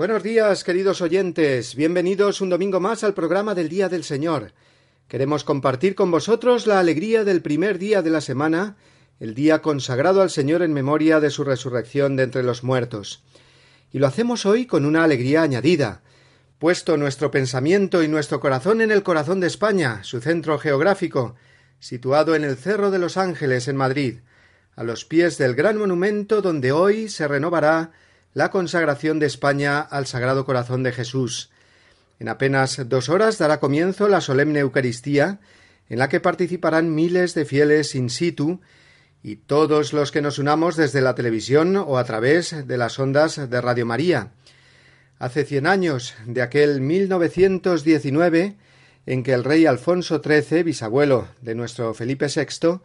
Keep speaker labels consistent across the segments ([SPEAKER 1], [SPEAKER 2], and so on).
[SPEAKER 1] Buenos días, queridos oyentes. Bienvenidos un domingo más al programa del Día del Señor. Queremos compartir con vosotros la alegría del primer día de la semana, el día consagrado al Señor en memoria de su resurrección de entre los muertos. Y lo hacemos hoy con una alegría añadida, puesto nuestro pensamiento y nuestro corazón en el corazón de España, su centro geográfico, situado en el Cerro de los Ángeles en Madrid, a los pies del gran monumento donde hoy se renovará la consagración de España al Sagrado Corazón de Jesús. En apenas dos horas dará comienzo la solemne Eucaristía, en la que participarán miles de fieles in situ y todos los que nos unamos desde la televisión o a través de las ondas de Radio María. Hace cien años de aquel 1919 en que el rey Alfonso XIII, bisabuelo de nuestro Felipe VI,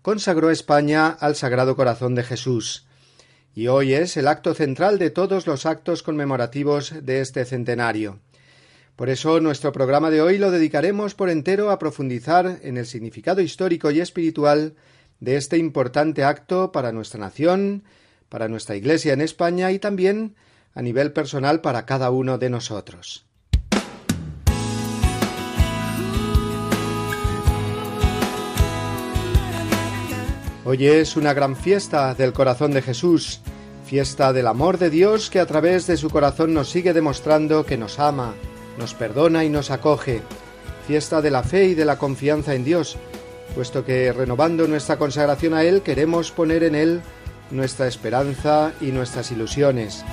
[SPEAKER 1] consagró España al Sagrado Corazón de Jesús y hoy es el acto central de todos los actos conmemorativos de este centenario. Por eso nuestro programa de hoy lo dedicaremos por entero a profundizar en el significado histórico y espiritual de este importante acto para nuestra nación, para nuestra Iglesia en España y también a nivel personal para cada uno de nosotros. Hoy es una gran fiesta del corazón de Jesús, fiesta del amor de Dios que a través de su corazón nos sigue demostrando que nos ama, nos perdona y nos acoge, fiesta de la fe y de la confianza en Dios, puesto que renovando nuestra consagración a Él queremos poner en Él nuestra esperanza y nuestras ilusiones.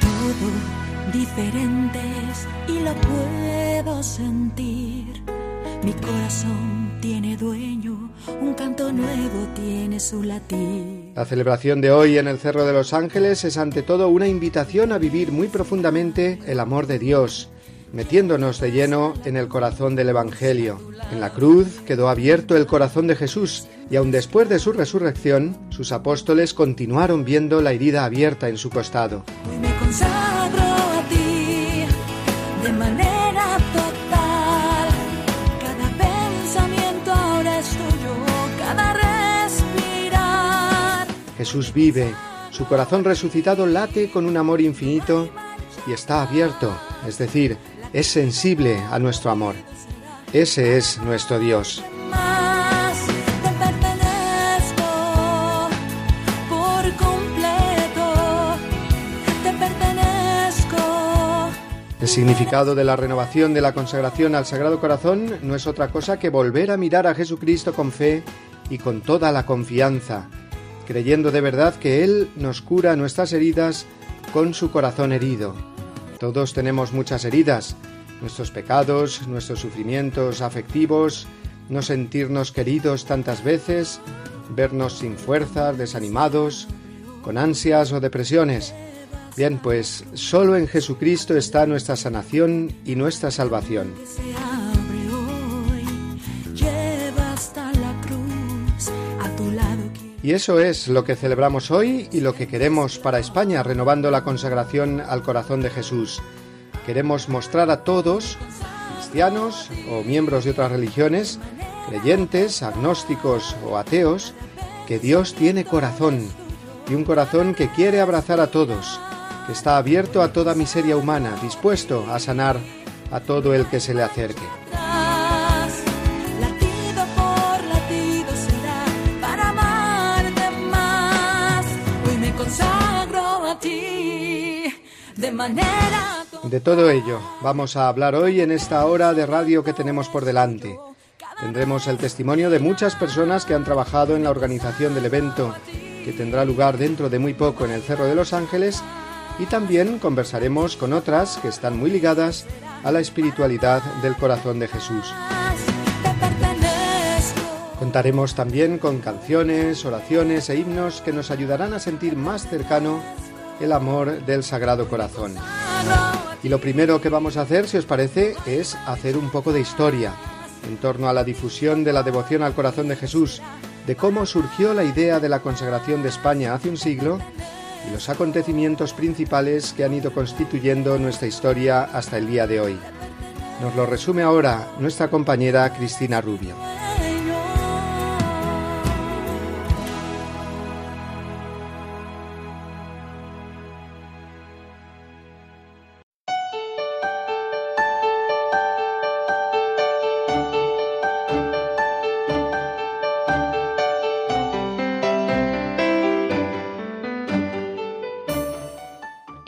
[SPEAKER 2] Todo diferentes y lo puedo sentir. Mi corazón un canto nuevo tiene su latir.
[SPEAKER 1] La celebración de hoy en el Cerro de los Ángeles es ante todo una invitación a vivir muy profundamente el amor de Dios, metiéndonos de lleno en el corazón del Evangelio. En la cruz quedó abierto el corazón de Jesús y aun después de su resurrección, sus apóstoles continuaron viendo la herida abierta en su costado.
[SPEAKER 2] Hoy me consagro a ti de manera total.
[SPEAKER 1] Jesús vive, su corazón resucitado late con un amor infinito y está abierto, es decir, es sensible a nuestro amor. Ese es nuestro Dios. El significado de la renovación de la consagración al Sagrado Corazón no es otra cosa que volver a mirar a Jesucristo con fe y con toda la confianza, creyendo de verdad que Él nos cura nuestras heridas con su corazón herido. Todos tenemos muchas heridas, nuestros pecados, nuestros sufrimientos afectivos, no sentirnos queridos tantas veces, vernos sin fuerzas, desanimados, con ansias o depresiones. Bien, pues solo en Jesucristo está nuestra sanación y nuestra salvación. Y eso es lo que celebramos hoy y lo que queremos para España, renovando la consagración al corazón de Jesús. Queremos mostrar a todos, cristianos o miembros de otras religiones, creyentes, agnósticos o ateos, que Dios tiene corazón, y un corazón que quiere abrazar a todos, que está abierto a toda miseria humana, dispuesto a sanar a todo el que se le acerque.
[SPEAKER 2] De
[SPEAKER 1] todo ello vamos a hablar hoy en esta hora de radio que tenemos por delante. Tendremos el testimonio de muchas personas que han trabajado en la organización del evento, que tendrá lugar dentro de muy poco en el Cerro de los Ángeles, y también conversaremos con otras que están muy ligadas a la espiritualidad del corazón de Jesús. Contaremos también con canciones, oraciones e himnos que nos ayudarán a sentir más cercano el amor del Sagrado Corazón. Y lo primero que vamos a hacer, si os parece, es hacer un poco de historia en torno a la difusión de la devoción al corazón de Jesús, de cómo surgió la idea de la consagración de España hace un siglo y los acontecimientos principales que han ido constituyendo nuestra historia hasta el día de hoy. Nos lo resume ahora nuestra compañera Cristina Rubio.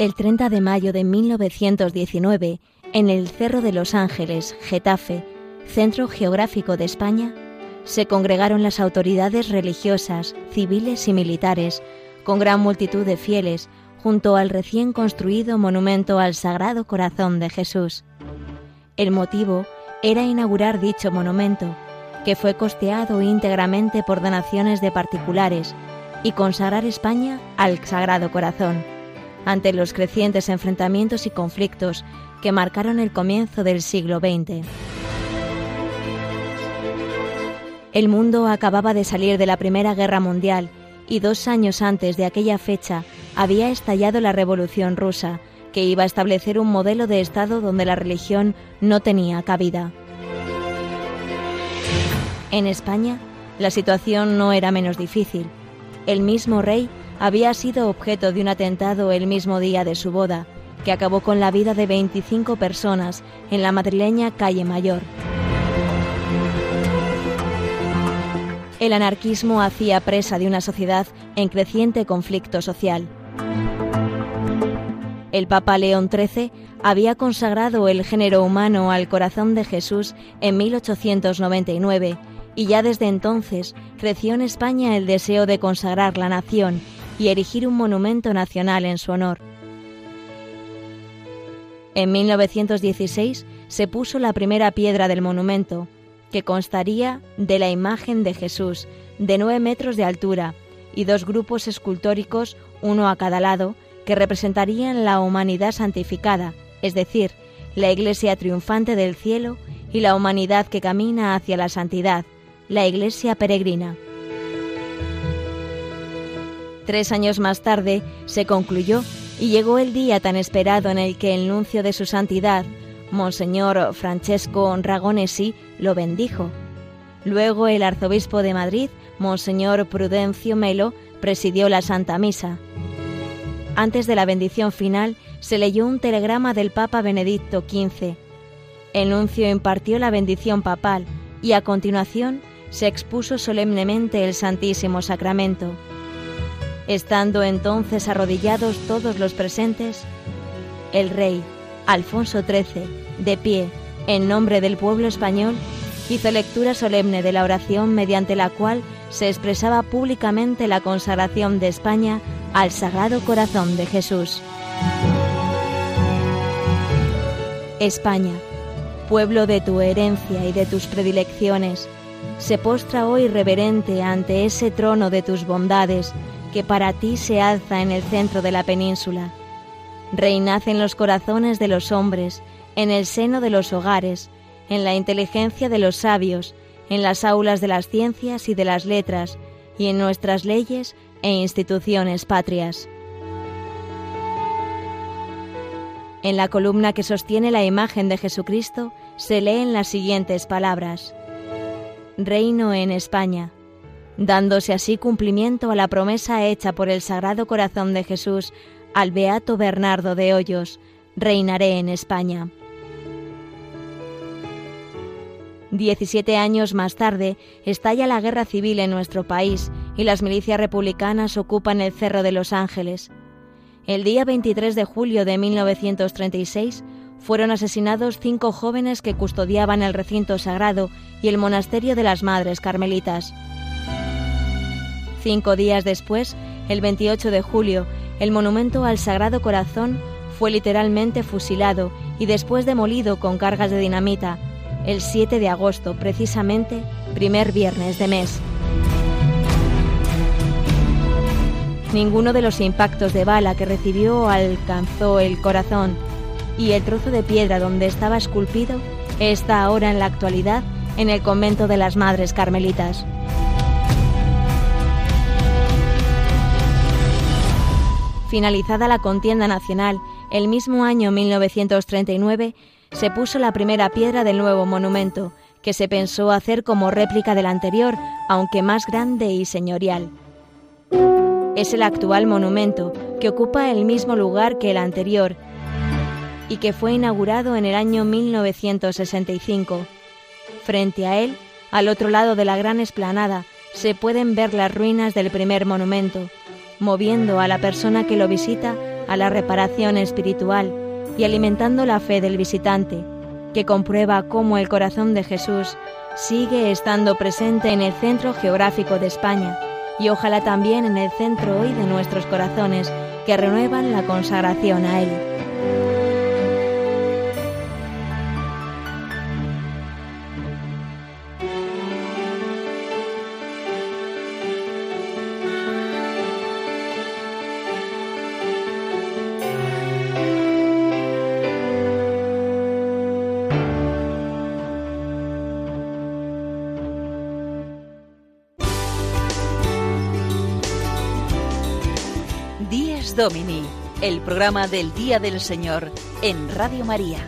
[SPEAKER 3] El 30 de mayo de 1919, en el Cerro de los Ángeles, Getafe, centro geográfico de España, se congregaron las autoridades religiosas, civiles y militares, con gran multitud de fieles, junto al recién construido monumento al Sagrado Corazón de Jesús. El motivo era inaugurar dicho monumento, que fue costeado íntegramente por donaciones de particulares, y consagrar España al Sagrado Corazón ante los crecientes enfrentamientos y conflictos que marcaron el comienzo del siglo XX. El mundo acababa de salir de la Primera Guerra Mundial y dos años antes de aquella fecha había estallado la Revolución rusa, que iba a establecer un modelo de Estado donde la religión no tenía cabida. En España, la situación no era menos difícil. El mismo rey había sido objeto de un atentado el mismo día de su boda, que acabó con la vida de 25 personas en la madrileña calle Mayor. El anarquismo hacía presa de una sociedad en creciente conflicto social. El Papa León XIII había consagrado el género humano al corazón de Jesús en 1899 y ya desde entonces creció en España el deseo de consagrar la nación y erigir un monumento nacional en su honor. En 1916 se puso la primera piedra del monumento, que constaría de la imagen de Jesús, de nueve metros de altura, y dos grupos escultóricos, uno a cada lado, que representarían la humanidad santificada, es decir, la Iglesia triunfante del cielo y la humanidad que camina hacia la santidad, la Iglesia peregrina. Tres años más tarde se concluyó y llegó el día tan esperado en el que el nuncio de su santidad, Monseñor Francesco Ragonesi, lo bendijo. Luego el arzobispo de Madrid, Monseñor Prudencio Melo, presidió la Santa Misa. Antes de la bendición final se leyó un telegrama del Papa Benedicto XV. El nuncio impartió la bendición papal y a continuación se expuso solemnemente el Santísimo Sacramento. Estando entonces arrodillados todos los presentes, el rey Alfonso XIII, de pie, en nombre del pueblo español, hizo lectura solemne de la oración mediante la cual se expresaba públicamente la consagración de España al Sagrado Corazón de Jesús. España, pueblo de tu herencia y de tus predilecciones, se postra hoy reverente ante ese trono de tus bondades, que para ti se alza en el centro de la península. Reinad en los corazones de los hombres, en el seno de los hogares, en la inteligencia de los sabios, en las aulas de las ciencias y de las letras, y en nuestras leyes e instituciones patrias. En la columna que sostiene la imagen de Jesucristo se leen las siguientes palabras. Reino en España dándose así cumplimiento a la promesa hecha por el Sagrado Corazón de Jesús al Beato Bernardo de Hoyos, reinaré en España. Diecisiete años más tarde estalla la guerra civil en nuestro país y las milicias republicanas ocupan el Cerro de los Ángeles. El día 23 de julio de 1936 fueron asesinados cinco jóvenes que custodiaban el recinto sagrado y el monasterio de las Madres Carmelitas. Cinco días después, el 28 de julio, el monumento al Sagrado Corazón fue literalmente fusilado y después demolido con cargas de dinamita, el 7 de agosto, precisamente primer viernes de mes. Ninguno de los impactos de bala que recibió alcanzó el corazón y el trozo de piedra donde estaba esculpido está ahora en la actualidad en el convento de las Madres Carmelitas. Finalizada la contienda nacional, el mismo año 1939 se puso la primera piedra del nuevo monumento, que se pensó hacer como réplica del anterior, aunque más grande y señorial. Es el actual monumento, que ocupa el mismo lugar que el anterior y que fue inaugurado en el año 1965. Frente a él, al otro lado de la gran esplanada, se pueden ver las ruinas del primer monumento, moviendo a la persona que lo visita a la reparación espiritual y alimentando la fe del visitante, que comprueba cómo el corazón de Jesús sigue estando presente en el centro geográfico de España y ojalá también en el centro hoy de nuestros corazones que renuevan la consagración a Él.
[SPEAKER 4] Domini, el programa del Día del Señor en Radio María.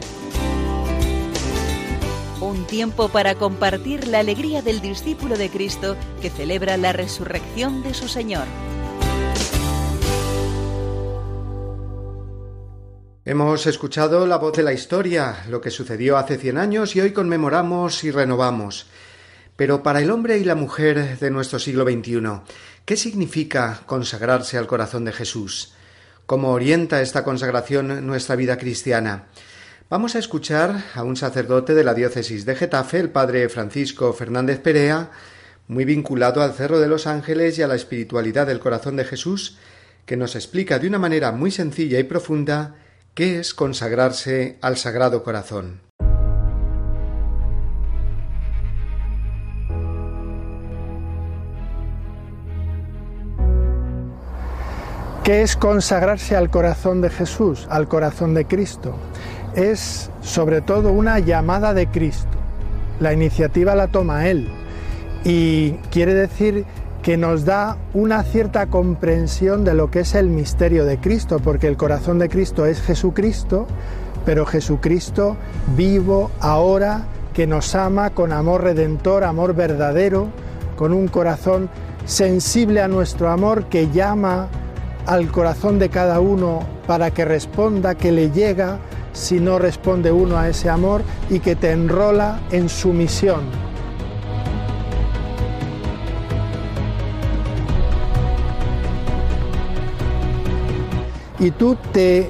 [SPEAKER 4] Un tiempo para compartir la alegría del discípulo de Cristo que celebra la resurrección de su Señor.
[SPEAKER 1] Hemos escuchado la voz de la historia, lo que sucedió hace cien años y hoy conmemoramos y renovamos. Pero para el hombre y la mujer de nuestro siglo XXI, ¿qué significa consagrarse al corazón de Jesús? cómo orienta esta consagración nuestra vida cristiana. Vamos a escuchar a un sacerdote de la diócesis de Getafe, el padre Francisco Fernández Perea, muy vinculado al Cerro de los Ángeles y a la espiritualidad del corazón de Jesús, que nos explica de una manera muy sencilla y profunda qué es consagrarse al Sagrado Corazón.
[SPEAKER 5] ¿Qué es consagrarse al corazón de Jesús, al corazón de Cristo? Es sobre todo una llamada de Cristo. La iniciativa la toma Él y quiere decir que nos da una cierta comprensión de lo que es el misterio de Cristo, porque el corazón de Cristo es Jesucristo, pero Jesucristo vivo ahora que nos ama con amor redentor, amor verdadero, con un corazón sensible a nuestro amor que llama al corazón de cada uno para que responda, que le llega si no responde uno a ese amor y que te enrola en su misión. Y tú te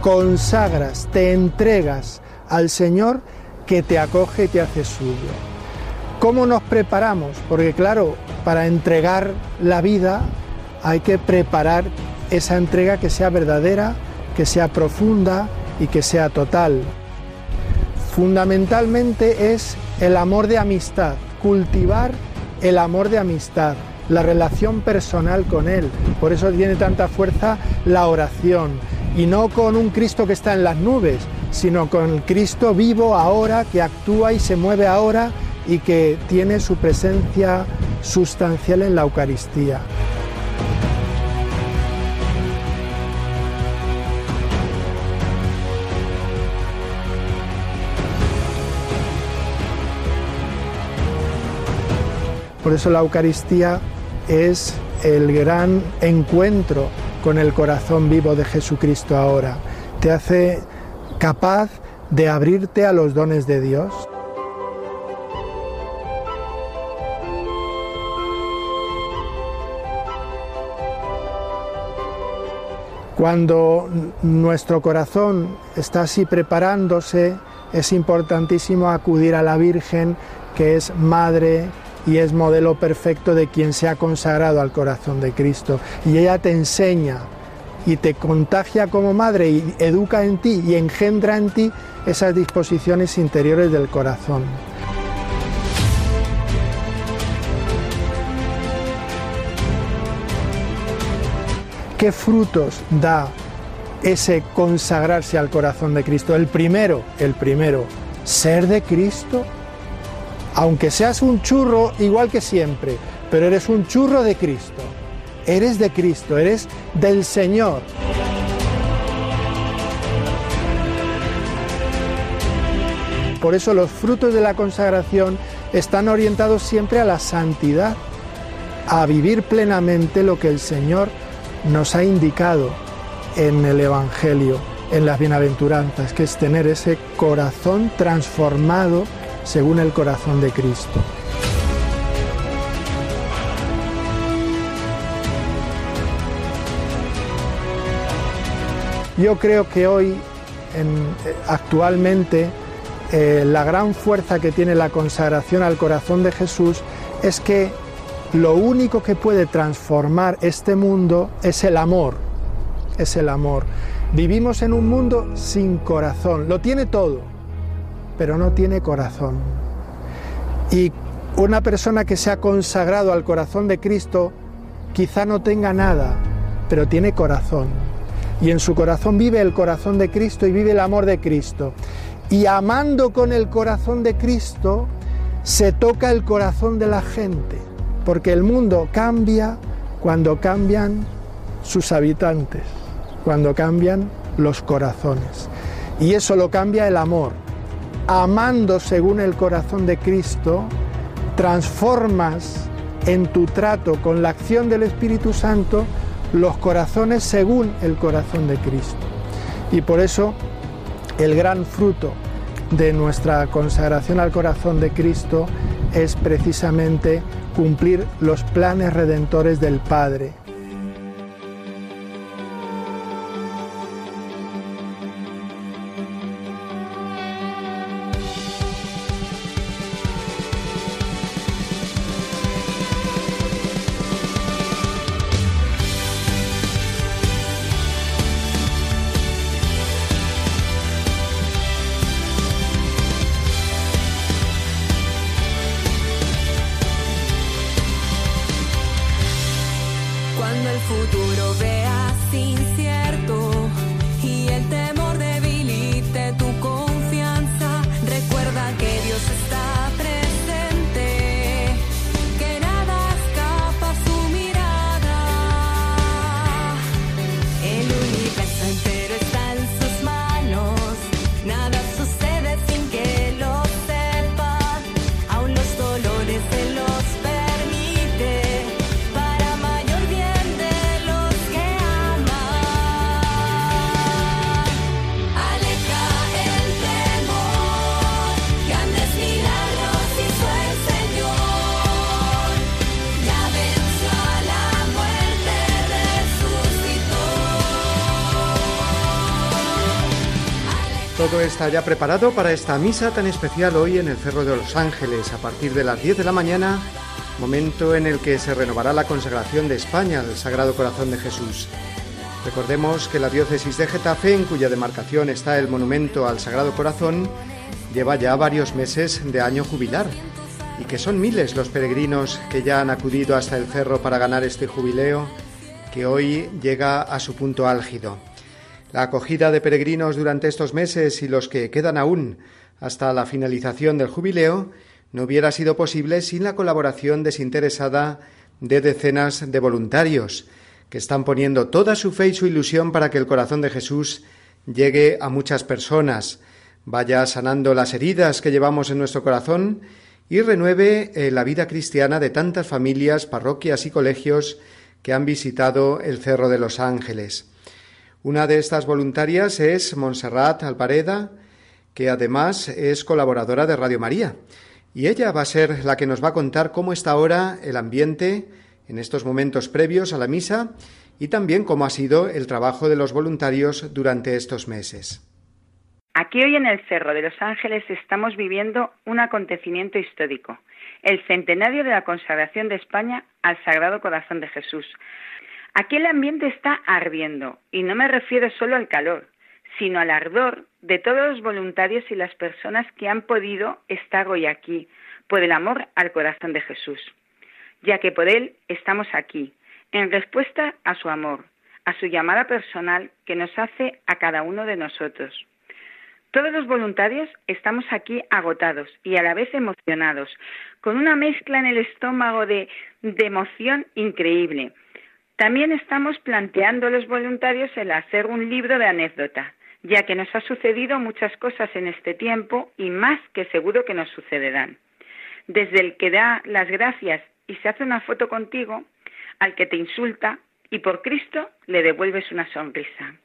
[SPEAKER 5] consagras, te entregas al Señor que te acoge y te hace suyo. ¿Cómo nos preparamos? Porque claro, para entregar la vida hay que preparar esa entrega que sea verdadera, que sea profunda y que sea total. Fundamentalmente es el amor de amistad, cultivar el amor de amistad, la relación personal con Él. Por eso tiene tanta fuerza la oración. Y no con un Cristo que está en las nubes, sino con el Cristo vivo ahora, que actúa y se mueve ahora y que tiene su presencia sustancial en la Eucaristía. Por eso la Eucaristía es el gran encuentro con el corazón vivo de Jesucristo ahora. Te hace capaz de abrirte a los dones de Dios. Cuando nuestro corazón está así preparándose, es importantísimo acudir a la Virgen, que es madre, y es modelo perfecto de quien se ha consagrado al corazón de Cristo. Y ella te enseña y te contagia como madre y educa en ti y engendra en ti esas disposiciones interiores del corazón. ¿Qué frutos da ese consagrarse al corazón de Cristo? El primero, el primero, ser de Cristo. Aunque seas un churro igual que siempre, pero eres un churro de Cristo. Eres de Cristo, eres del Señor. Por eso los frutos de la consagración están orientados siempre a la santidad, a vivir plenamente lo que el Señor nos ha indicado en el Evangelio, en las bienaventuranzas, que es tener ese corazón transformado según el corazón de Cristo. Yo creo que hoy, actualmente, eh, la gran fuerza que tiene la consagración al corazón de Jesús es que lo único que puede transformar este mundo es el amor, es el amor. Vivimos en un mundo sin corazón, lo tiene todo, pero no tiene corazón. Y una persona que se ha consagrado al corazón de Cristo quizá no tenga nada, pero tiene corazón. Y en su corazón vive el corazón de Cristo y vive el amor de Cristo. Y amando con el corazón de Cristo, se toca el corazón de la gente porque el mundo cambia cuando cambian sus habitantes, cuando cambian los corazones. Y eso lo cambia el amor. Amando según el corazón de Cristo, transformas en tu trato con la acción del Espíritu Santo los corazones según el corazón de Cristo. Y por eso el gran fruto de nuestra consagración al corazón de Cristo es precisamente cumplir los planes redentores del Padre.
[SPEAKER 1] Todo está ya preparado para esta misa tan especial hoy en el Cerro de los Ángeles a partir de las 10 de la mañana, momento en el que se renovará la consagración de España al Sagrado Corazón de Jesús. Recordemos que la diócesis de Getafe, en cuya demarcación está el monumento al Sagrado Corazón, lleva ya varios meses de año jubilar y que son miles los peregrinos que ya han acudido hasta el cerro para ganar este jubileo que hoy llega a su punto álgido. La acogida de peregrinos durante estos meses y los que quedan aún hasta la finalización del jubileo no hubiera sido posible sin la colaboración desinteresada de decenas de voluntarios que están poniendo toda su fe y su ilusión para que el corazón de Jesús llegue a muchas personas, vaya sanando las heridas que llevamos en nuestro corazón y renueve eh, la vida cristiana de tantas familias, parroquias y colegios que han visitado el Cerro de los Ángeles. Una de estas voluntarias es Montserrat Alpareda, que además es colaboradora de Radio María. Y ella va a ser la que nos va a contar cómo está ahora el ambiente en estos momentos previos a la misa y también cómo ha sido el trabajo de los voluntarios durante estos meses.
[SPEAKER 6] Aquí hoy en el Cerro de los Ángeles estamos viviendo un acontecimiento histórico, el centenario de la consagración de España al Sagrado Corazón de Jesús, Aquí el ambiente está ardiendo, y no me refiero solo al calor, sino al ardor de todos los voluntarios y las personas que han podido estar hoy aquí, por el amor al corazón de Jesús, ya que por Él estamos aquí, en respuesta a su amor, a su llamada personal que nos hace a cada uno de nosotros. Todos los voluntarios estamos aquí agotados y a la vez emocionados, con una mezcla en el estómago de emoción increíble. También estamos planteando a los voluntarios el hacer un libro de anécdota, ya que nos ha sucedido muchas cosas en este tiempo y más que seguro que nos sucederán. Desde el que da las gracias y se hace una foto contigo, al que te insulta y por Cristo le devuelves una sonrisa.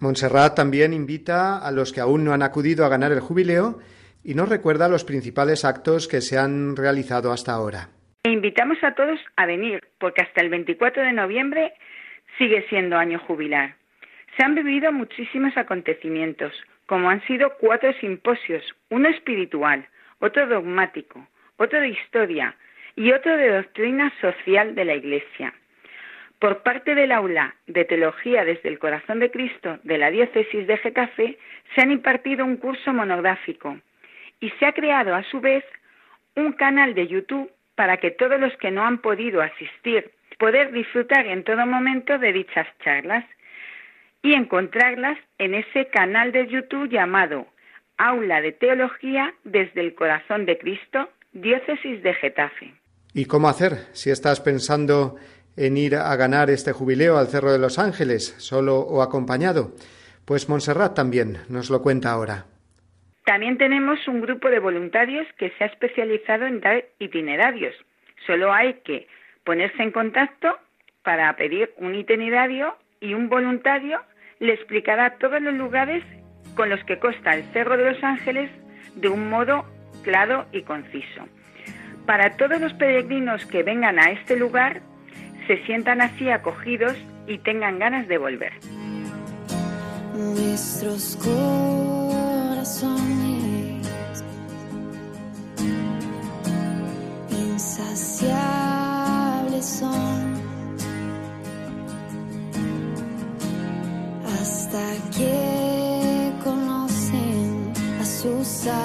[SPEAKER 1] Montserrat también invita a los que aún no han acudido a ganar el jubileo y nos recuerda los principales actos que se han realizado hasta ahora.
[SPEAKER 6] E invitamos a todos a venir, porque hasta el 24 de noviembre sigue siendo año jubilar. Se han vivido muchísimos acontecimientos, como han sido cuatro simposios, uno espiritual, otro dogmático, otro de historia y otro de doctrina social de la Iglesia. Por parte del aula de Teología desde el Corazón de Cristo de la Diócesis de Getafe se han impartido un curso monográfico y se ha creado a su vez un canal de YouTube para que todos los que no han podido asistir poder disfrutar en todo momento de dichas charlas y encontrarlas en ese canal de YouTube llamado Aula de Teología desde el Corazón de Cristo, Diócesis de Getafe.
[SPEAKER 1] ¿Y cómo hacer si estás pensando en ir a ganar este jubileo al Cerro de los Ángeles, solo o acompañado? Pues Montserrat también nos lo cuenta ahora.
[SPEAKER 6] También tenemos un grupo de voluntarios que se ha especializado en dar itinerarios. Solo hay que ponerse en contacto para pedir un itinerario y un voluntario le explicará todos los lugares con los que consta el Cerro de los Ángeles de un modo claro y conciso. Para todos los peregrinos que vengan a este lugar, se sientan así acogidos y tengan ganas de volver.
[SPEAKER 2] Insaciables son hasta que conocen a su Salvador.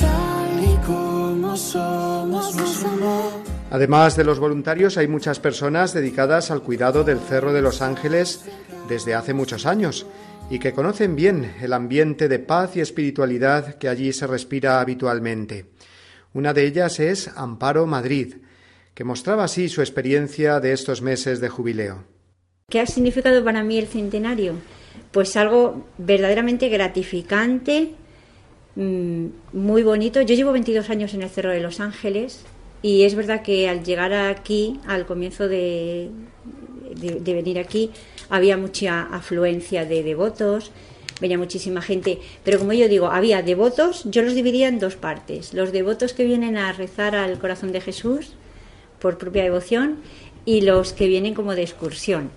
[SPEAKER 2] Tal y como somos, nos amó.
[SPEAKER 1] Además de los voluntarios, hay muchas personas dedicadas al cuidado del Cerro de los Ángeles desde hace muchos años y que conocen bien el ambiente de paz y espiritualidad que allí se respira habitualmente. Una de ellas es Amparo Madrid, que mostraba así su experiencia de estos meses de jubileo.
[SPEAKER 7] ¿Qué ha significado para mí el centenario? Pues algo verdaderamente gratificante, mm, muy bonito. Yo llevo 22 años en el Cerro de los Ángeles y es verdad que al llegar aquí, al comienzo de, de- venir aquí, había mucha afluencia de devotos, venía muchísima gente, pero como yo digo, había devotos, yo los dividía en dos partes. Los devotos que vienen a rezar al corazón de Jesús por propia devoción y los que vienen como de excursión.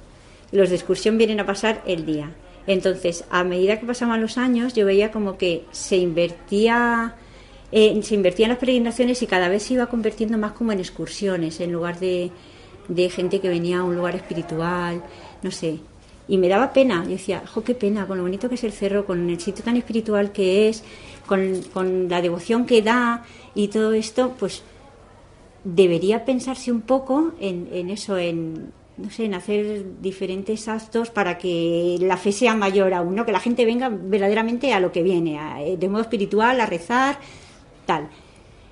[SPEAKER 7] Los de excursión vienen a pasar el día. Entonces, a medida que pasaban los años, yo veía como que se invertía eh, se invertían las peregrinaciones y cada vez se iba convirtiendo más como en excursiones, en lugar de, de gente que venía a un lugar espiritual, no sé. Y me daba pena, yo decía, jo, qué pena, con lo bonito que es el cerro, con el sitio tan espiritual que es, con, con la devoción que da y todo esto, pues debería pensarse un poco en, en eso, en no sé, en hacer diferentes actos para que la fe sea mayor aún, ¿no? que la gente venga verdaderamente a lo que viene, eh, de modo espiritual, a rezar, tal.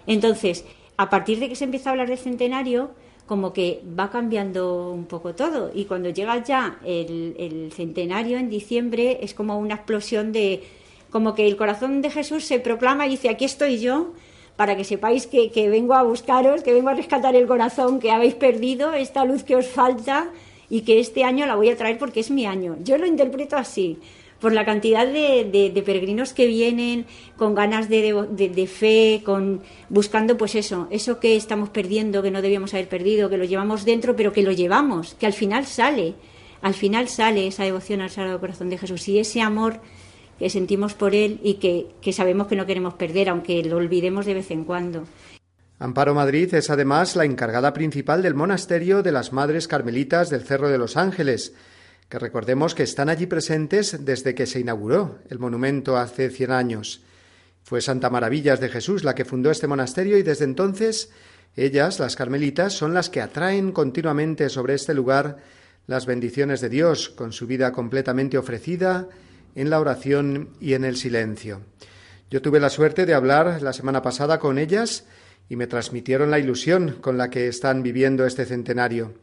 [SPEAKER 7] Entonces, a partir de que se empieza a hablar del centenario, como que va cambiando un poco todo. Y cuando llega ya el, centenario en diciembre, es como una explosión de. como que el corazón de Jesús se proclama y dice: aquí estoy yo, para que sepáis que, que vengo a buscaros, que vengo a rescatar el corazón que habéis perdido, esta luz que os falta y que este año la voy a traer porque es mi año. Yo lo interpreto así, por la cantidad de, peregrinos que vienen con ganas de- de fe, con buscando pues eso, eso que estamos perdiendo, que no debíamos haber perdido, que lo llevamos dentro, pero que lo llevamos, que al final sale, al final sale esa devoción al Sagrado Corazón de Jesús y ese amor que sentimos por él y que, que sabemos que no queremos perder, aunque lo olvidemos de vez en cuando.
[SPEAKER 1] Amparo Madrid es además la encargada principal del monasterio de las Madres Carmelitas del Cerro de los Ángeles, que recordemos que están allí presentes desde que se inauguró el monumento hace cien años. Fue Santa Maravillas de Jesús la que fundó este monasterio y desde entonces ellas, las carmelitas, son las que atraen continuamente sobre este lugar las bendiciones de Dios, con su vida completamente ofrecida en la oración y en el silencio. Yo tuve la suerte de hablar la semana pasada con ellas y me transmitieron la ilusión con la que están viviendo este centenario.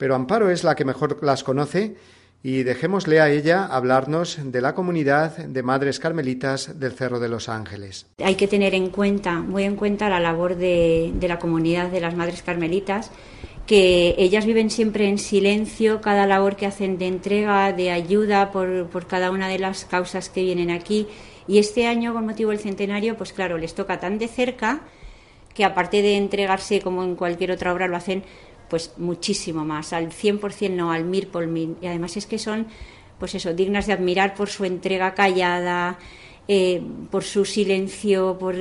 [SPEAKER 1] Pero Amparo es la que mejor las conoce y dejémosle a ella hablarnos de la comunidad de Madres Carmelitas del Cerro de los Ángeles.
[SPEAKER 7] Hay que tener en cuenta, muy en cuenta, la labor de, la comunidad de las Madres Carmelitas que ellas viven siempre en silencio, cada labor que hacen de entrega, de ayuda por, por cada una de las causas que vienen aquí. Y este año, con motivo del centenario, pues claro, les toca tan de cerca que aparte de entregarse como en cualquier otra obra, lo hacen pues muchísimo más, al 100% no, al mil por mil. Y además es que son, pues eso, dignas de admirar por su entrega callada, eh, por su silencio, por,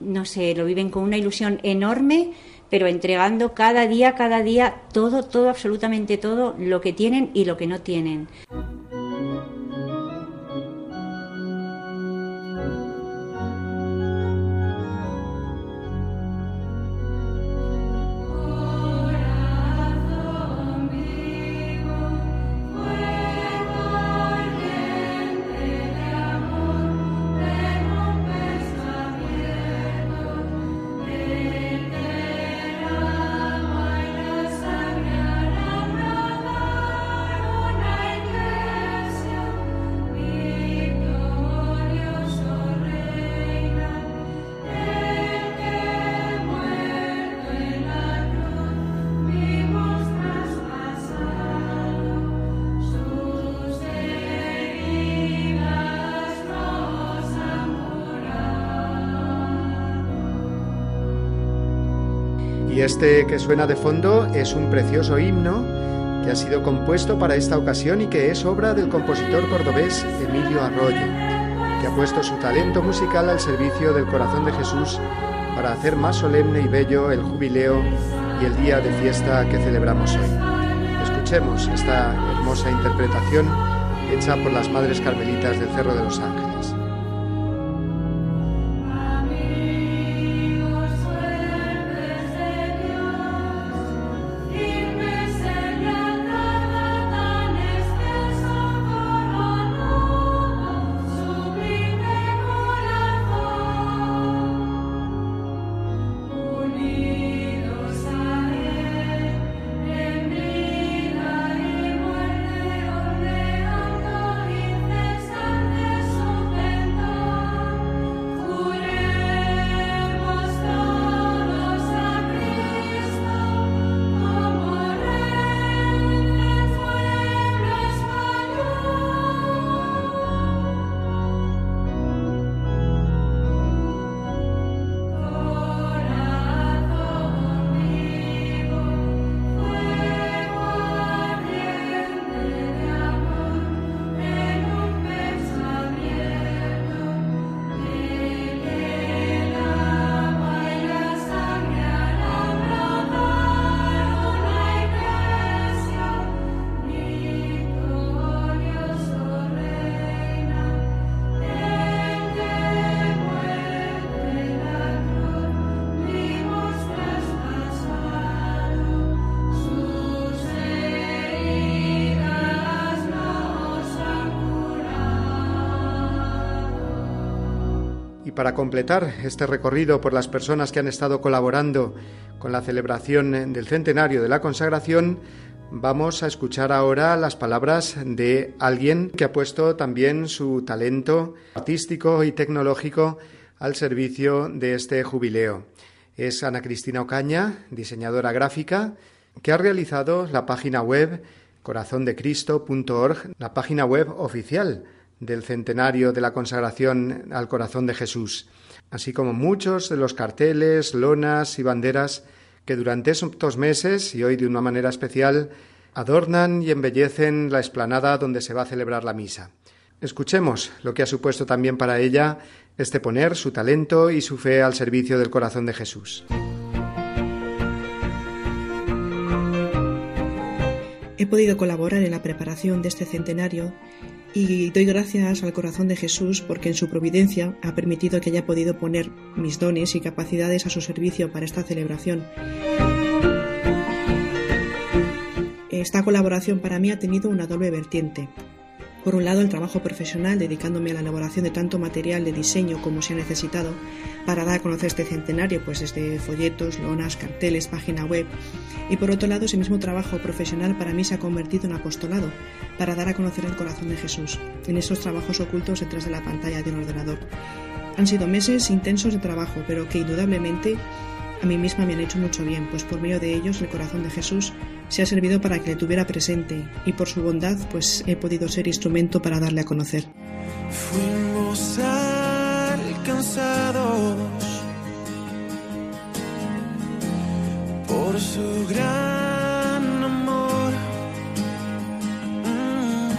[SPEAKER 7] no sé, lo viven con una ilusión enorme pero entregando cada día, cada día, todo, todo, absolutamente todo, lo que tienen y lo que no tienen.
[SPEAKER 1] Y este que suena de fondo es un precioso himno que ha sido compuesto para esta ocasión y que es obra del compositor cordobés Emilio Arroyo, que ha puesto su talento musical al servicio del corazón de Jesús para hacer más solemne y bello el jubileo y el día de fiesta que celebramos hoy. Escuchemos esta hermosa interpretación hecha por las Madres Carmelitas del Cerro de los Ángeles. Para completar este recorrido por las personas que han estado colaborando con la celebración del centenario de la consagración, vamos a escuchar ahora las palabras de alguien que ha puesto también su talento artístico y tecnológico al servicio de este jubileo. Es Ana Cristina Ocaña, diseñadora gráfica, que ha realizado la página web corazondecristo.org, la página web oficial del centenario de la consagración al corazón de Jesús, así como muchos de los carteles, lonas y banderas que durante estos meses y hoy de una manera especial adornan y embellecen la explanada donde se va a celebrar la misa. Escuchemos lo que ha supuesto también para ella este poner su talento y su fe al servicio del corazón de Jesús.
[SPEAKER 8] He podido colaborar en la preparación de este centenario y doy gracias al corazón de Jesús porque en su providencia ha permitido que haya podido poner mis dones y capacidades a su servicio para esta celebración. Esta colaboración para mí ha tenido una doble vertiente. Por un lado, el trabajo profesional dedicándome a la elaboración de tanto material de diseño como se ha necesitado para dar a conocer este centenario, pues desde folletos, lonas, carteles, página web. Y por otro lado, ese mismo trabajo profesional para mí se ha convertido en apostolado, para dar a conocer el corazón de Jesús, en esos trabajos ocultos detrás de la pantalla de un ordenador. Han sido meses intensos de trabajo, pero que indudablemente a mí misma me han hecho mucho bien, pues por medio de ellos el corazón de Jesús se ha servido para que le tuviera presente y por su bondad pues he podido ser instrumento para darle a conocer.
[SPEAKER 9] Fuimos alcanzados por su gran amor. Mm,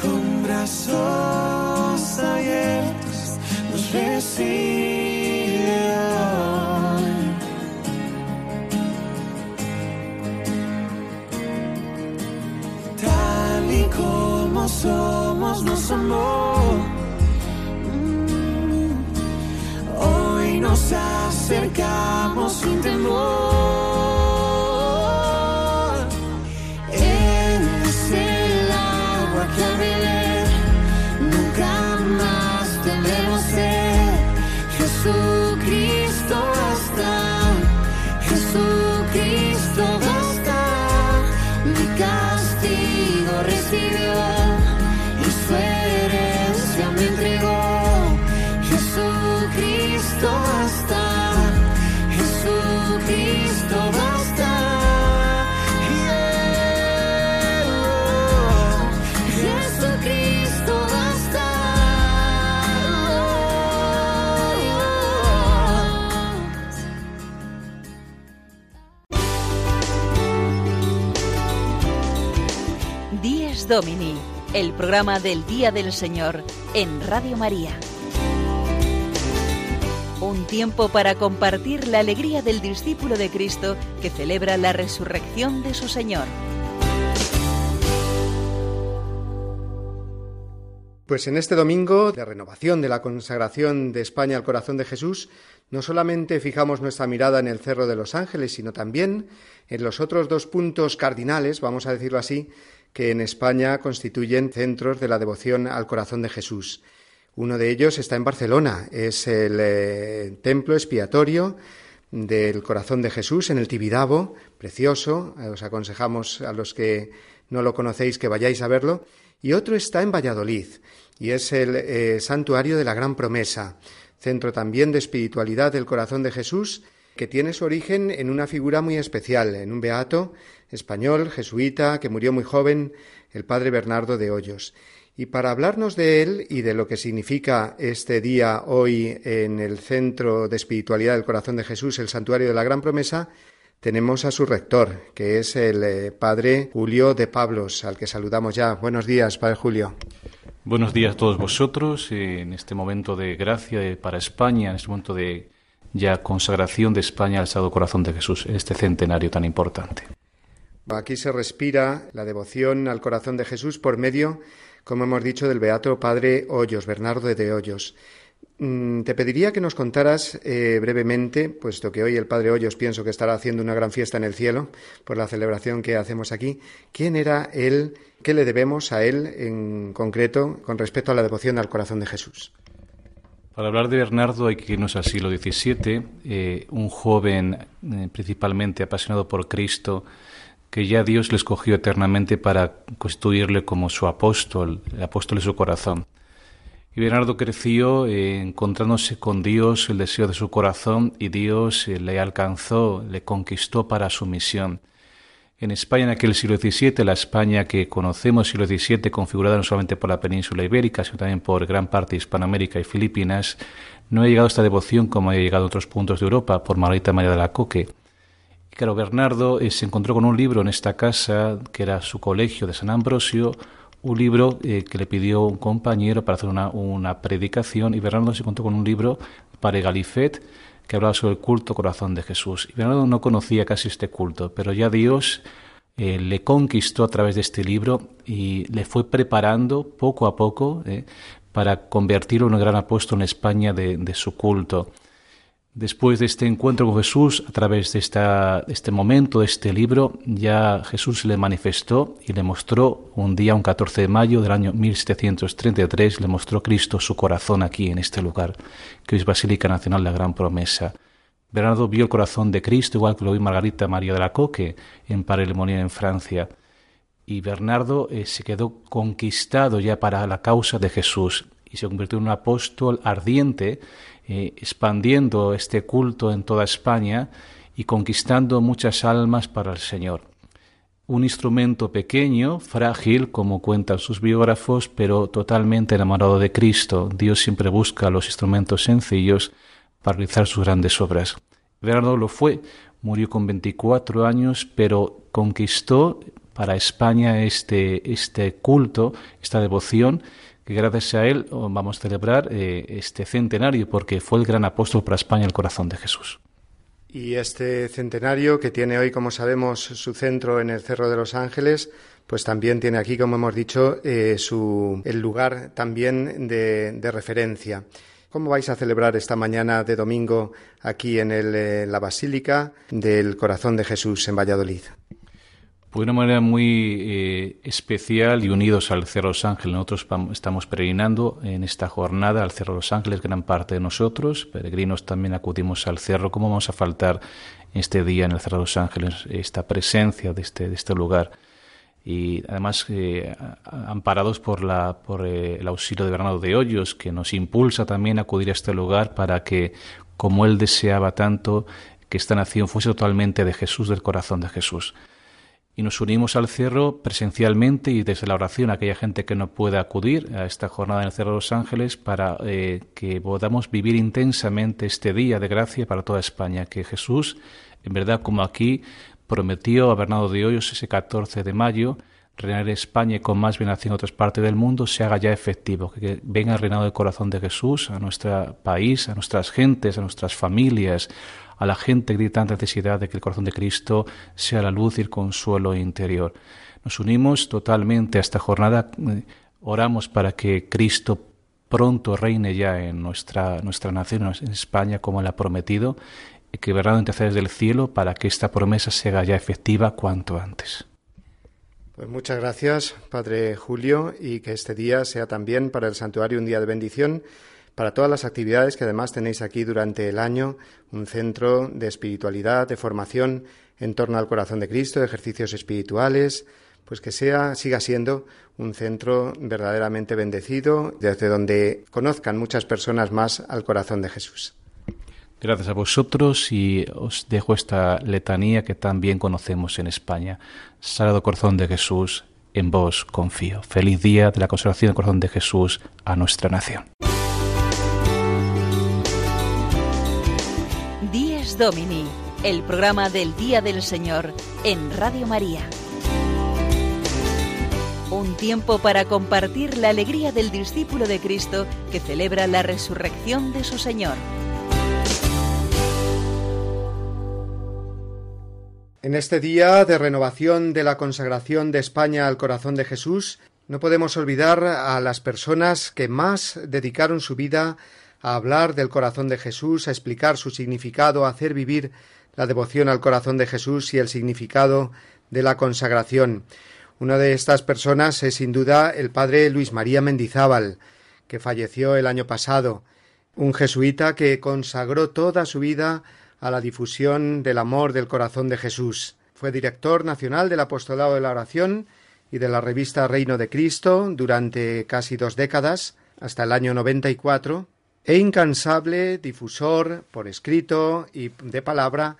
[SPEAKER 9] con brazos abiertos nos recibe somos, nos amó. Mm. Hoy nos acercamos sin temor.
[SPEAKER 4] Domini, el programa del Día del Señor en Radio María. Un tiempo para compartir la alegría del discípulo de Cristo que celebra la resurrección de su Señor.
[SPEAKER 1] Pues en este domingo de renovación de la consagración de España al corazón de Jesús, no solamente fijamos nuestra mirada en el Cerro de los Ángeles, sino también en los otros dos puntos cardinales, vamos a decirlo así, que en España constituyen centros de la devoción al corazón de Jesús. Uno de ellos está en Barcelona, es el eh, templo expiatorio del corazón de Jesús en el Tibidabo, precioso, eh, os aconsejamos a los que no lo conocéis que vayáis a verlo, y otro está en Valladolid, y es el eh, santuario de la Gran Promesa, centro también de espiritualidad del corazón de Jesús, que tiene su origen en una figura muy especial, en un beato español, jesuita, que murió muy joven, el padre Bernardo de Hoyos. Y para hablarnos de él y de lo que significa este día hoy en el Centro de Espiritualidad del Corazón de Jesús, el Santuario de la Gran Promesa, tenemos a su rector, que es el eh, padre Julio de Pablos, al que saludamos ya. Buenos días, padre Julio.
[SPEAKER 10] Buenos días a todos vosotros en este momento de gracia para España, en este momento de ya consagración de España al Sagrado Corazón de Jesús, este centenario tan importante.
[SPEAKER 1] Aquí se respira la devoción al corazón de Jesús por medio, como hemos dicho, del beato Padre Hoyos, Bernardo de Hoyos. Mm, te pediría que nos contaras eh, brevemente, puesto que hoy el Padre Hoyos pienso que estará haciendo una gran fiesta en el cielo por la celebración que hacemos aquí, quién era él, qué le debemos a él en concreto con respecto a la devoción al corazón de Jesús.
[SPEAKER 10] Para hablar de Bernardo hay que irnos al siglo XVII, eh, un joven eh, principalmente apasionado por Cristo, que ya Dios le escogió eternamente para constituirle como su apóstol, el apóstol de su corazón. Y Bernardo creció eh, encontrándose con Dios, el deseo de su corazón, y Dios eh, le alcanzó, le conquistó para su misión. En España, en aquel siglo XVII, la España que conocemos, siglo XVII, configurada no solamente por la península ibérica, sino también por gran parte de Hispanoamérica y Filipinas, no ha llegado esta devoción como ha llegado a otros puntos de Europa por Margarita María de la Coque, Claro, Bernardo eh, se encontró con un libro en esta casa, que era su colegio de San Ambrosio, un libro eh, que le pidió un compañero para hacer una, una predicación y Bernardo se contó con un libro para Galifet que hablaba sobre el culto corazón de Jesús. Y Bernardo no conocía casi este culto, pero ya Dios eh, le conquistó a través de este libro y le fue preparando poco a poco para convertirlo en un gran apóstol en España de, de su culto. Después de este encuentro con Jesús, a través de esta, este momento, de este libro, ya Jesús le manifestó y le mostró un día, un 14 de mayo del año 1733, le mostró Cristo su corazón aquí, en este lugar, que es Basílica Nacional la Gran Promesa. Bernardo vio el corazón de Cristo, igual que lo vio Margarita María de la Coque en Parelemonier, en Francia. Y Bernardo eh, se quedó conquistado ya para la causa de Jesús y se convirtió en un apóstol ardiente eh, expandiendo este culto en toda España y conquistando muchas almas para el Señor. Un instrumento pequeño, frágil, como cuentan sus biógrafos, pero totalmente enamorado de Cristo. Dios siempre busca los instrumentos sencillos para realizar sus grandes obras. Bernardo lo fue, murió con 24 años, pero conquistó para España este, este culto, esta devoción, gracias a él oh, vamos a celebrar eh, este centenario, porque fue el gran apóstol para España, el corazón de Jesús.
[SPEAKER 1] Y este centenario, que tiene hoy, como sabemos, su centro en el Cerro de los Ángeles, pues también tiene aquí, como hemos dicho, eh, su, el lugar también de, referencia. ¿Cómo vais a celebrar esta mañana de domingo aquí en eh, la Basílica del Corazón de Jesús en Valladolid?
[SPEAKER 10] De una manera muy eh, especial y unidos al Cerro los Ángeles. Nosotros estamos peregrinando en esta jornada al Cerro los Ángeles, gran parte de nosotros, peregrinos también acudimos al cerro. ¿Cómo vamos a faltar este día en el Cerro los Ángeles esta presencia de este, de este lugar? Y además eh, amparados por, la, por eh, el auxilio de Bernardo de Hoyos, que nos impulsa también a acudir a este lugar para que, como él deseaba tanto, que esta nación fuese totalmente de Jesús, del corazón de Jesús y nos unimos al cerro presencialmente y desde la oración a aquella gente que no pueda acudir a esta jornada en el Cerro de los Ángeles para eh, que podamos vivir intensamente este día de gracia para toda España, que Jesús, en verdad como aquí, prometió a Bernardo de Hoyos ese 14 de mayo, reinar España y con más venación en otras partes del mundo se haga ya efectivo, que venga el reinado del corazón de Jesús a nuestro país, a nuestras gentes, a nuestras familias, a la gente que tiene tanta necesidad de que el corazón de Cristo sea la luz y el consuelo interior. Nos unimos totalmente a esta jornada, oramos para que Cristo pronto reine ya en nuestra, nuestra nación, en España, como Él ha prometido, y que verá intercede desde el cielo para que esta promesa sea ya efectiva cuanto antes.
[SPEAKER 1] Pues muchas gracias, Padre Julio, y que este día sea también para el santuario un día de bendición para todas las actividades que además tenéis aquí durante el año, un centro de espiritualidad, de formación en torno al corazón de Cristo, de ejercicios espirituales, pues que sea, siga siendo un centro verdaderamente bendecido, desde donde conozcan muchas personas más al corazón de Jesús.
[SPEAKER 10] Gracias a vosotros y os dejo esta letanía que también conocemos en España. Sagrado Corazón de Jesús, en vos confío. Feliz día de la consagración del Corazón de Jesús a nuestra nación.
[SPEAKER 4] Domini, el programa del Día del Señor en Radio María. Un tiempo para compartir la alegría del discípulo de Cristo que celebra la resurrección de su Señor.
[SPEAKER 1] En este día de renovación de la consagración de España al corazón de Jesús, no podemos olvidar a las personas que más dedicaron su vida a hablar del corazón de Jesús, a explicar su significado, a hacer vivir la devoción al corazón de Jesús y el significado de la consagración. Una de estas personas es sin duda el padre Luis María Mendizábal, que falleció el año pasado, un jesuita que consagró toda su vida a la difusión del amor del corazón de Jesús. Fue director nacional del Apostolado de la Oración y de la revista Reino de Cristo durante casi dos décadas, hasta el año 94, e incansable difusor por escrito y de palabra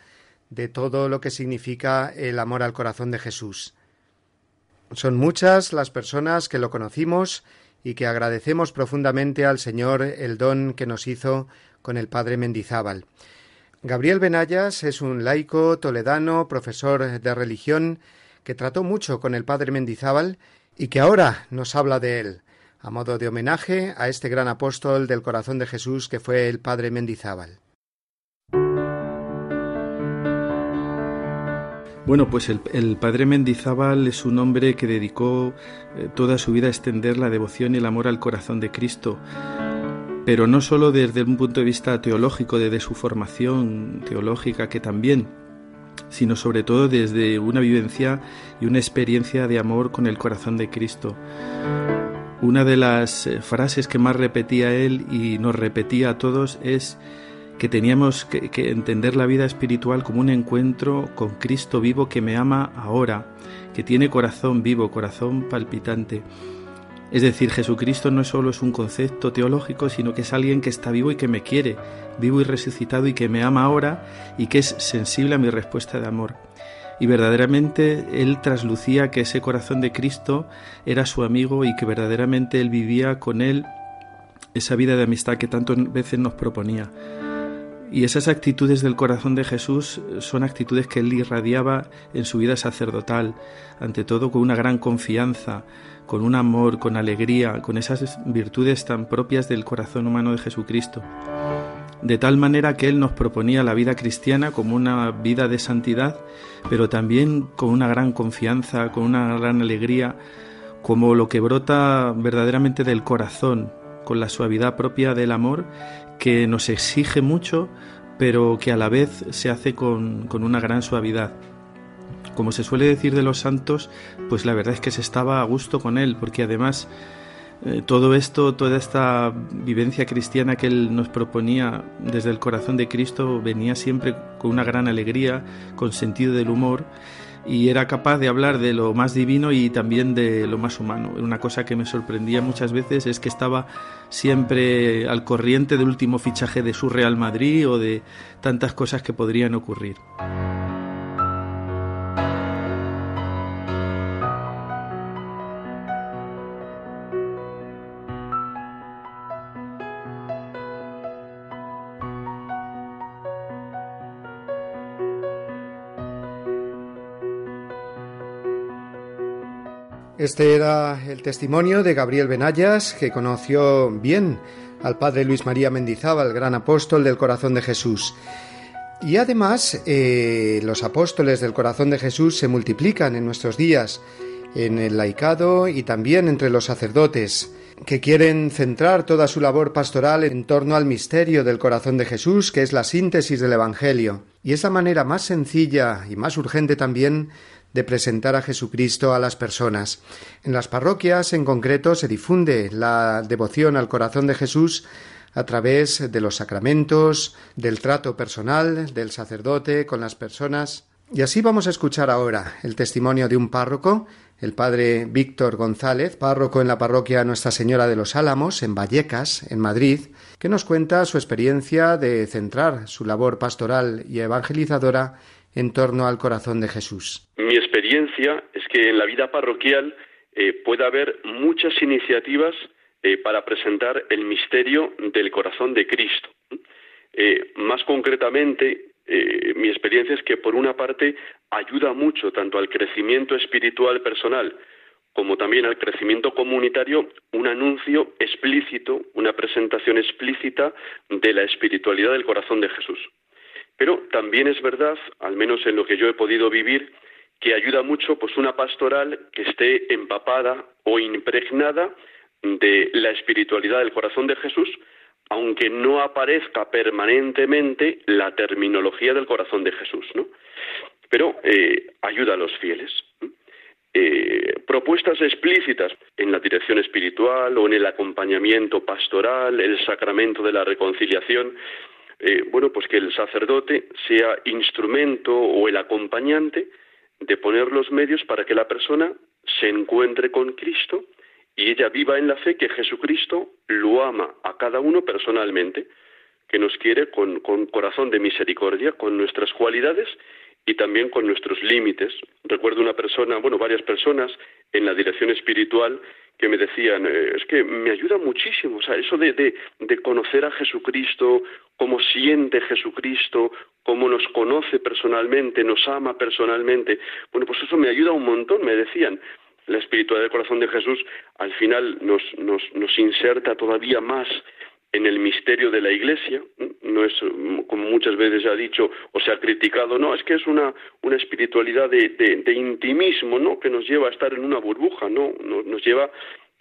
[SPEAKER 1] de todo lo que significa el amor al corazón de Jesús. Son muchas las personas que lo conocimos y que agradecemos profundamente al Señor el don que nos hizo con el Padre Mendizábal. Gabriel Benayas es un laico toledano, profesor de religión, que trató mucho con el Padre Mendizábal y que ahora nos habla de él, a modo de homenaje a este gran apóstol del corazón de Jesús que fue el padre Mendizábal.
[SPEAKER 11] Bueno, pues el, padre Mendizábal es un hombre que dedicó eh, toda su vida a extender la devoción y el amor al corazón de Cristo, pero no solo desde un punto de vista teológico, desde su formación teológica, que también, sino sobre todo desde una vivencia y una experiencia de amor con el corazón de Cristo. Una de las eh, frases que más repetía él y nos repetía a todos es que teníamos que, entender la vida espiritual como un encuentro con Cristo vivo que me ama ahora, que tiene corazón vivo, corazón palpitante. Es decir, Jesucristo no solo es un concepto teológico, sino que es alguien que está vivo y que me quiere, vivo y resucitado y que me ama ahora y que es sensible a mi respuesta de amor. Y verdaderamente él traslucía que ese corazón de Cristo era su amigo y que verdaderamente él vivía con él esa vida de amistad que tantas veces nos proponía. Y esas actitudes del corazón de Jesús son actitudes que él irradiaba en su vida sacerdotal, ante todo con una gran confianza, con un amor, con alegría, con esas virtudes tan propias del corazón humano de Jesucristo. De tal manera que él nos proponía la vida cristiana como una vida de santidad, pero también con una gran confianza, con una gran alegría, como lo que brota verdaderamente del corazón, con la suavidad propia del amor que nos exige mucho, pero que a la vez se hace con, una gran suavidad. Como se suele decir de los santos, pues la verdad es que se estaba a gusto con él, porque además eh, todo esto, toda esta vivencia cristiana que él nos proponía desde el corazón de Cristo venía siempre con una gran alegría, con sentido del humor y era capaz de hablar de lo más divino y también de lo más humano. Una cosa que me sorprendía muchas veces es que estaba siempre al corriente del último fichaje de su Real Madrid o de tantas cosas que podrían ocurrir.
[SPEAKER 1] Este era el testimonio de Gabriel Benayas, que conoció bien al padre Luis María Mendizábal, gran apóstol del corazón de Jesús. Y además, eh, los apóstoles del corazón de Jesús se multiplican en nuestros días, en el laicado y también entre los sacerdotes, que quieren centrar toda su labor pastoral en torno al misterio del corazón de Jesús, que es la síntesis del Evangelio. Y es la manera más sencilla y más urgente también de presentar a Jesucristo a las personas. En las parroquias, en concreto, se difunde la devoción al corazón de Jesús a través de los sacramentos, del trato personal del sacerdote con las personas. Y así vamos a escuchar ahora el testimonio de un párroco, el padre Víctor González, párroco en la parroquia Nuestra Señora de los Álamos, en Vallecas, en Madrid, que nos cuenta su experiencia de centrar su labor pastoral y evangelizadora en torno al corazón de Jesús.
[SPEAKER 12] Mi experiencia es que en la vida parroquial eh, puede haber muchas iniciativas eh, para presentar el misterio del corazón de Cristo. Eh, más concretamente, mi experiencia es que por una parte ayuda mucho tanto al crecimiento espiritual personal como también al crecimiento comunitario un anuncio explícito, una presentación explícita de la espiritualidad del corazón de Jesús. Pero también es verdad, al menos en lo que yo he podido vivir, que ayuda mucho pues una pastoral que esté empapada o impregnada de la espiritualidad del corazón de Jesús, aunque no aparezca permanentemente la terminología del corazón de Jesús, ¿no? Pero eh, ayuda a los fieles. Eh, propuestas explícitas en la dirección espiritual o en el acompañamiento pastoral, el sacramento de la reconciliación, eh, bueno, pues que el sacerdote sea instrumento o el acompañante de poner los medios para que la persona se encuentre con Cristo y ella viva en la fe que Jesucristo lo ama a cada uno personalmente, que nos quiere con, con corazón de misericordia, con nuestras cualidades y también con nuestros límites. Recuerdo una persona, bueno, varias personas en la dirección espiritual que me decían, eh, es que me ayuda muchísimo, o sea, eso de, de, de, conocer a Jesucristo, cómo siente Jesucristo, cómo nos conoce personalmente, nos ama personalmente, bueno, pues eso me ayuda un montón, me decían, la espiritualidad del corazón de Jesús al final nos, nos, nos inserta todavía más en el misterio de la Iglesia, no es como muchas veces se ha dicho o se ha criticado, no, es que es una, una espiritualidad de, de, intimismo, ¿no? Que nos lleva a estar en una burbuja, ¿no? Nos lleva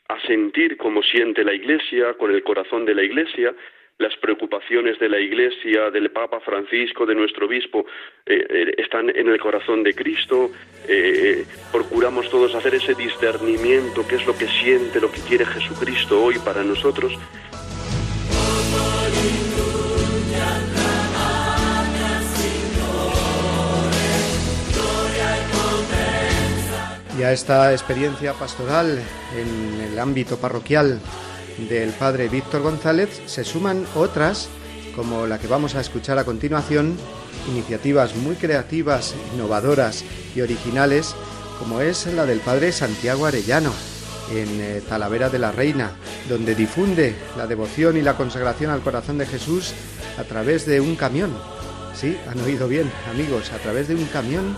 [SPEAKER 12] a sentir como siente la Iglesia, con el corazón de la Iglesia, las preocupaciones de la Iglesia, del Papa Francisco, de nuestro obispo, eh, eh, están en el corazón de Cristo. Eh, procuramos todos hacer ese discernimiento, qué es lo que siente, lo que quiere Jesucristo hoy para nosotros.
[SPEAKER 1] Y a esta experiencia pastoral en el ámbito parroquial del padre Víctor González se suman otras, como la que vamos a escuchar a continuación, iniciativas muy creativas, innovadoras y originales, como es la del padre Santiago Arellano, en eh, Talavera de la Reina, donde difunde la devoción y la consagración al corazón de Jesús a través de un camión. Sí, han oído bien, amigos, a través de un camión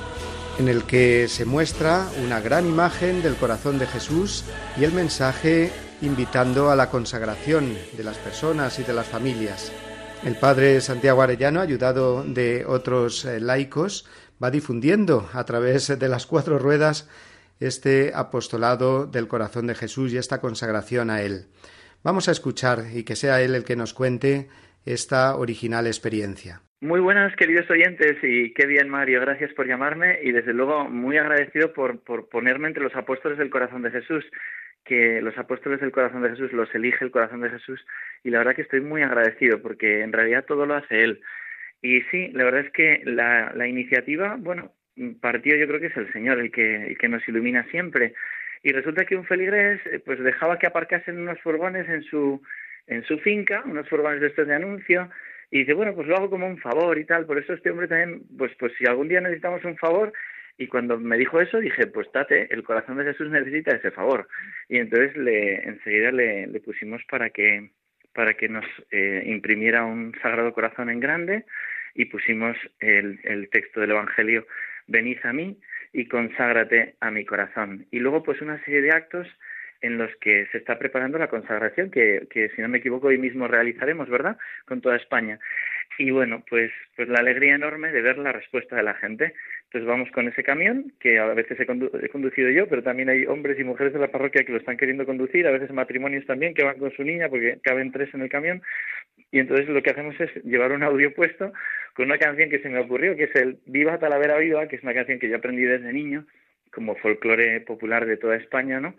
[SPEAKER 1] en el que se muestra una gran imagen del corazón de Jesús y el mensaje invitando a la consagración de las personas y de las familias. El padre Santiago Arellano, ayudado de otros eh, laicos, va difundiendo a través de las cuatro ruedas este apostolado del corazón de Jesús y esta consagración a Él. Vamos a escuchar y que sea Él el que nos cuente esta original experiencia.
[SPEAKER 13] Muy buenas, queridos oyentes, y qué bien, Mario, gracias por llamarme y desde luego muy agradecido por, ponerme entre los apóstoles del corazón de Jesús, que los apóstoles del corazón de Jesús los elige el corazón de Jesús y la verdad que estoy muy agradecido porque en realidad todo lo hace Él. Y sí, la verdad es que la, la iniciativa, bueno, partió yo creo que es el Señor el que, el que nos ilumina siempre. Y resulta que un feligrés eh, pues dejaba que aparcasen unos furgones en su, en su finca, unos furgones de estos de anuncio, y dice, bueno, pues lo hago como un favor y tal, por eso este hombre también, pues, pues si algún día necesitamos un favor, y cuando me dijo eso dije, pues tate, el corazón de Jesús necesita ese favor. Y entonces le, enseguida le, le pusimos para que, para que nos eh, imprimiera un sagrado corazón en grande y pusimos el, el texto del Evangelio, venid a mí y conságrate a mi corazón. Y luego pues una serie de actos en los que se está preparando la consagración, que, que si no me equivoco hoy mismo realizaremos, ¿verdad?, con toda España. Y bueno, pues, pues la alegría enorme de ver la respuesta de la gente. Entonces vamos con ese camión, que a veces he, he, conducido yo, pero también hay hombres y mujeres de la parroquia que lo están queriendo conducir, a veces matrimonios también que van con su niña, porque caben tres en el camión. Y entonces lo que hacemos es llevar un audio puesto con una canción que se me ocurrió, que es el Viva Talavera Viva, que es una canción que yo aprendí desde niño, como folclore popular de toda España, ¿no?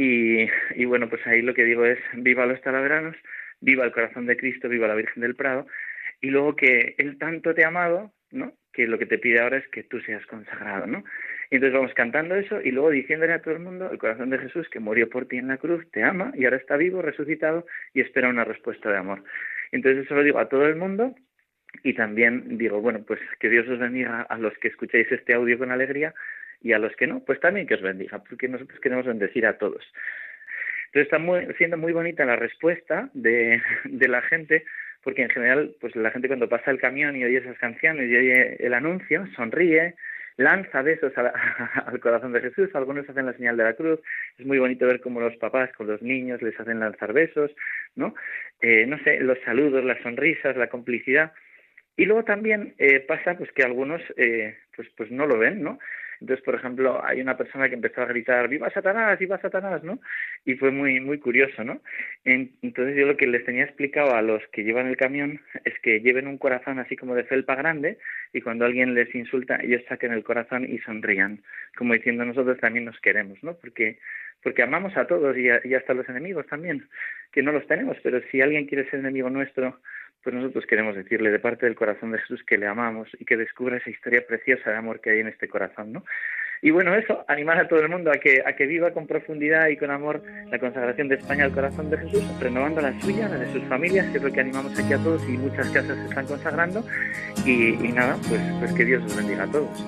[SPEAKER 13] Y, bueno, pues ahí lo que digo es viva los talaveranos, viva el corazón de Cristo, viva la Virgen del Prado, y luego que Él tanto te ha amado, ¿no? Que lo que te pide ahora es que tú seas consagrado, ¿no? Y entonces vamos cantando eso y luego diciéndole a todo el mundo, el corazón de Jesús que murió por ti en la cruz, te ama y ahora está vivo, resucitado y espera una respuesta de amor. Entonces eso lo digo a todo el mundo y también digo, bueno, pues que Dios os bendiga a los que escucháis este audio con alegría y a los que no, pues también que os bendiga, porque nosotros queremos bendecir a todos. Entonces está muy, siendo muy bonita la respuesta de, de la gente, porque en general, pues la gente cuando pasa el camión y oye esas canciones y oye el anuncio, sonríe, lanza besos al corazón de Jesús, algunos hacen la señal de la cruz, es muy bonito ver cómo los papás con los niños les hacen lanzar besos, ¿no? Eh, no sé, los saludos, las sonrisas, la complicidad. Y luego también eh, pasa pues que algunos eh, pues pues no lo ven, ¿no? Entonces, por ejemplo, hay una persona que empezó a gritar, ¡Viva Satanás! ¡Viva Satanás! ¿no? Y fue muy, muy curioso, ¿no? Entonces yo lo que les tenía explicado a los que llevan el camión es que lleven un corazón así como de felpa grande y cuando alguien les insulta, ellos saquen el corazón y sonrían, como diciendo nosotros también nos queremos, ¿no? Porque porque amamos a todos y, y hasta a los enemigos también, que no los tenemos, pero si alguien quiere ser enemigo nuestro, pues nosotros queremos decirle de parte del corazón de Jesús que le amamos y que descubra esa historia preciosa de amor que hay en este corazón, ¿no? Y bueno, eso, animar a todo el mundo a que, a que viva con profundidad y con amor la consagración de España al corazón de Jesús, renovando la suya, la de sus familias, que es lo que animamos aquí a todos y muchas casas se están consagrando. Y, y nada, pues, pues que Dios os bendiga a todos.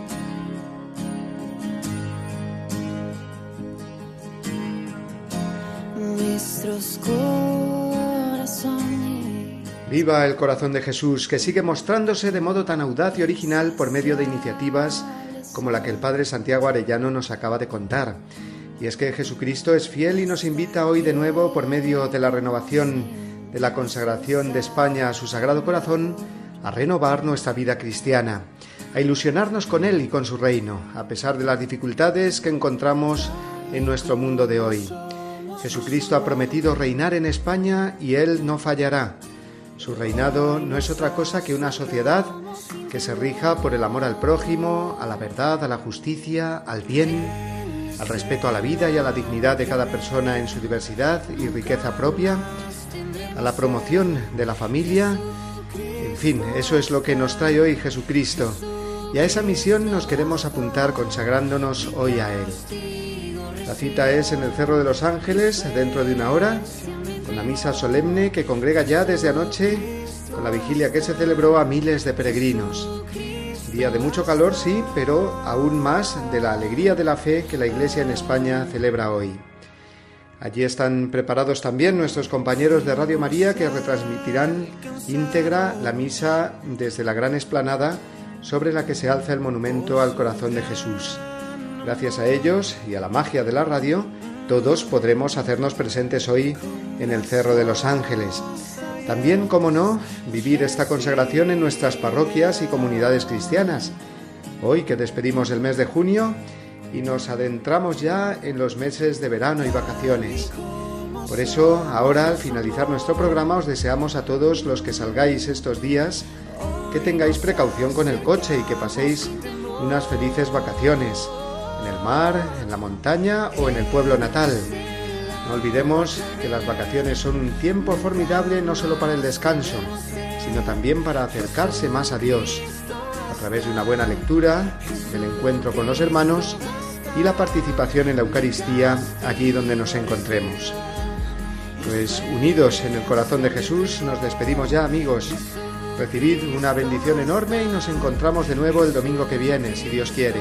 [SPEAKER 1] Nuestros Viva el corazón de Jesús, que sigue mostrándose de modo tan audaz y original por medio de iniciativas como la que el Padre Santiago Arellano nos acaba de contar. Y es que Jesucristo es fiel y nos invita hoy de nuevo, por medio de la renovación de la consagración de España a su Sagrado Corazón, a renovar nuestra vida cristiana, a ilusionarnos con Él y con su reino, a pesar de las dificultades que encontramos en nuestro mundo de hoy. Jesucristo ha prometido reinar en España y Él no fallará. Su reinado no es otra cosa que una sociedad que se rija por el amor al prójimo, a la verdad, a la justicia, al bien, al respeto a la vida y a la dignidad de cada persona en su diversidad y riqueza propia, a la promoción de la familia, en fin, eso es lo que nos trae hoy Jesucristo, y a esa misión nos queremos apuntar consagrándonos hoy a Él. La cita es en el Cerro de los Ángeles, dentro de una hora, la misa solemne que congrega ya desde anoche, con la vigilia que se celebró a miles de peregrinos. Día de mucho calor, sí, pero aún más de la alegría de la fe que la Iglesia en España celebra hoy. Allí están preparados también nuestros compañeros de Radio María que retransmitirán íntegra la misa desde la gran esplanada sobre la que se alza el monumento al corazón de Jesús. Gracias a ellos y a la magia de la radio, todos podremos hacernos presentes hoy en el Cerro de los Ángeles, también, como no, vivir esta consagración en nuestras parroquias y comunidades cristianas. Hoy que despedimos el mes de junio y nos adentramos ya en los meses de verano y vacaciones. Por eso, ahora, al finalizar nuestro programa, os deseamos a todos los que salgáis estos días que tengáis precaución con el coche y que paséis unas felices vacaciones el mar, en la montaña o en el pueblo natal. No olvidemos que las vacaciones son un tiempo formidable no solo para el descanso, sino también para acercarse más a Dios, a través de una buena lectura, del encuentro con los hermanos y la participación en la Eucaristía allí donde nos encontremos. Pues unidos en el corazón de Jesús, nos despedimos ya amigos. Recibid una bendición enorme y nos encontramos de nuevo el domingo que viene, si Dios quiere,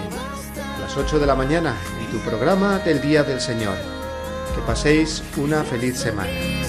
[SPEAKER 1] las 8 de la mañana, en tu programa del Día del Señor. Que paséis una feliz semana.